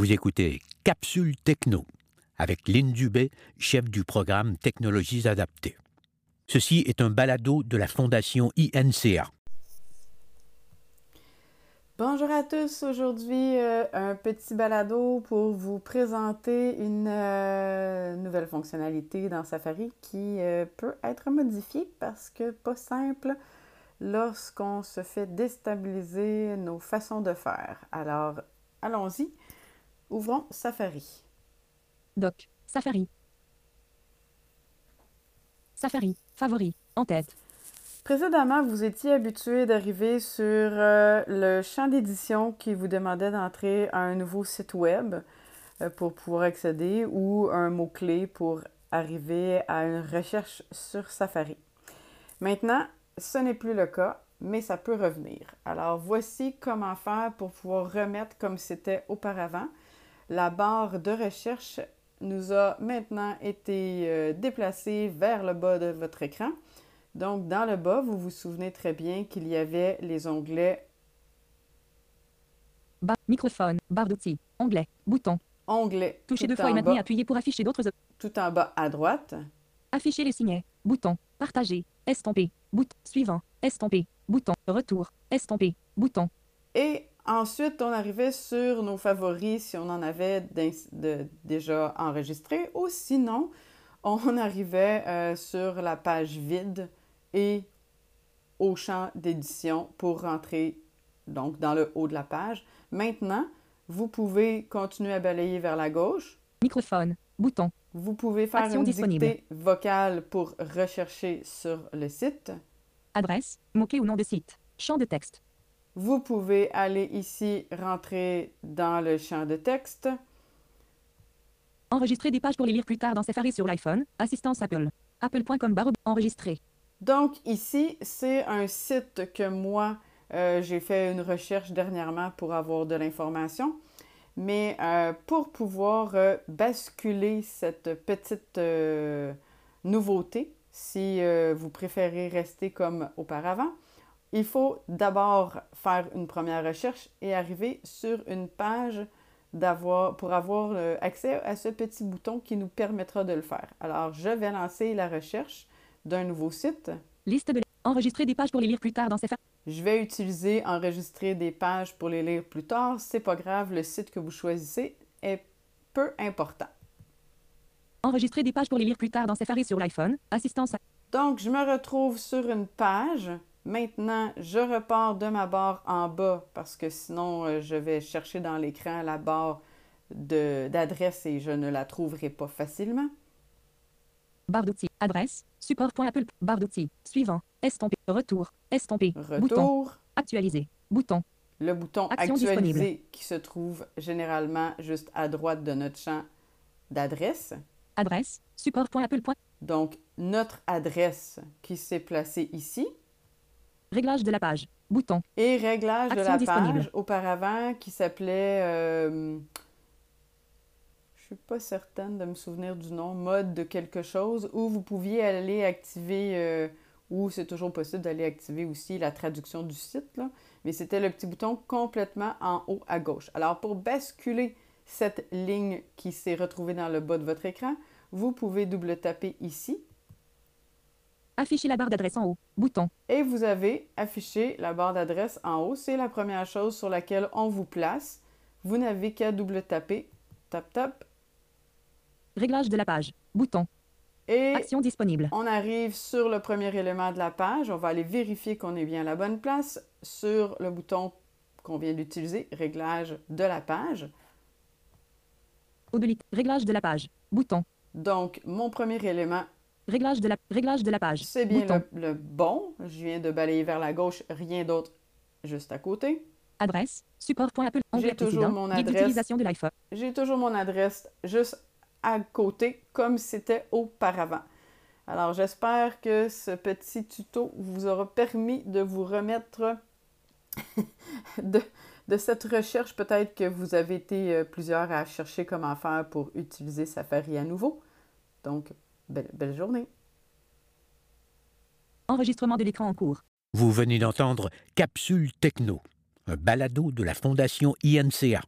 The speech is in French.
Vous écoutez Capsule Techno avec Lynn Dubé, chef du programme Technologies adaptées. Ceci est un balado de la Fondation INCA. Bonjour à tous. Aujourd'hui, euh, un petit balado pour vous présenter une euh, nouvelle fonctionnalité dans Safari qui euh, peut être modifiée parce que pas simple lorsqu'on se fait déstabiliser nos façons de faire. Alors, allons-y. Ouvrons Safari. Doc. Safari. Safari. Favori. En tête. Précédemment, vous étiez habitué d'arriver sur euh, le champ d'édition qui vous demandait d'entrer à un nouveau site web euh, pour pouvoir accéder ou un mot-clé pour arriver à une recherche sur Safari. Maintenant, ce n'est plus le cas, mais ça peut revenir. Alors, voici comment faire pour pouvoir remettre comme c'était auparavant. La barre de recherche nous a maintenant été euh, déplacée vers le bas de votre écran. Donc, dans le bas, vous vous souvenez très bien qu'il y avait les onglets Bas, microphone, barre d'outils, onglet, bouton, onglets toucher tout deux fois en et pour afficher d'autres tout en bas à droite. Afficher les signets, bouton, partager, estomper, bouton, suivant, estomper, bouton, retour, estomper, bouton, Et ensuite, on arrivait sur nos favoris si on en avait de- déjà enregistré ou sinon, on arrivait euh, sur la page vide et au champ d'édition pour rentrer donc dans le haut de la page. Maintenant, vous pouvez continuer à balayer vers la gauche. microphone, bouton, Vous pouvez faire Action une disponible. dictée vocale pour rechercher sur le site. adresse, mot-clé ou nom de site, champ de texte, Vous pouvez aller ici rentrer dans le champ de texte. enregistrer des pages pour les lire plus tard dans Safari sur l'iPhone, assistance Apple, apple.com barre enregistrer, Donc ici, c'est un site que moi, euh, j'ai fait une recherche dernièrement pour avoir de l'information. Mais euh, pour pouvoir euh, basculer cette petite nouveauté, si vous préférez rester comme auparavant, il faut d'abord faire une première recherche et arriver sur une page pour avoir euh, accès à ce petit bouton qui nous permettra de le faire. Alors, je vais lancer la recherche d'un nouveau site. liste de enregistrer des pages pour les lire plus tard dans Safari, Je vais utiliser enregistrer des pages pour les lire plus tard. C'est pas grave, le site que vous choisissez est peu important. enregistrer des pages pour les lire plus tard dans Safari sur l'iPhone, assistance Donc, je me retrouve sur une page. Maintenant, je repars de ma barre en bas parce que sinon, euh, je vais chercher dans l'écran la barre d'adresse et je ne la trouverai pas facilement. barre d'outils, adresse, support.apple, barre d'outils, suivant, estomper, retour, estomper, bouton, Retour, actualiser, bouton, le bouton Action actualiser disponible. qui se trouve généralement juste à droite de notre champ d'adresse. adresse, support.apple. Donc, notre adresse qui s'est placée ici. Réglage de la page, bouton, Et réglage de la disponible. page auparavant qui s'appelait, euh, je suis pas certaine de me souvenir du nom, mode de quelque chose, où vous pouviez aller activer, euh, ou c'est toujours possible d'aller activer aussi la traduction du site, là. mais c'était le petit bouton complètement en haut à gauche. Alors pour basculer cette ligne qui s'est retrouvée dans le bas de votre écran, vous pouvez double taper ici afficher la barre d'adresse en haut, bouton, Et vous avez affiché la barre d'adresse en haut. C'est la première chose sur laquelle on vous place. Vous n'avez qu'à double taper. Tap, tap. réglage de la page, bouton, Et action disponible, on arrive sur le premier élément de la page. On va aller vérifier qu'on est bien à la bonne place sur le bouton qu'on vient d'utiliser, réglage de la page. oblique, réglage de la page, bouton, Donc, mon premier élément, réglage de la, réglage de la page, c'est bien le, le bon. Je viens de balayer vers la gauche, rien d'autre juste à côté. adresse, support.apple, onglet toujours mon adresse. d'utilisation de l'iPhone, j'ai toujours mon adresse juste à côté comme c'était auparavant. Alors j'espère que ce petit tuto vous aura permis de vous remettre de, de cette recherche. Peut-être que vous avez été euh, plusieurs à chercher comment faire pour utiliser Safari à nouveau. Donc, belle, belle journée. enregistrement de l'écran en cours, Vous venez d'entendre Capsule Techno, un balado de la Fondation INCA.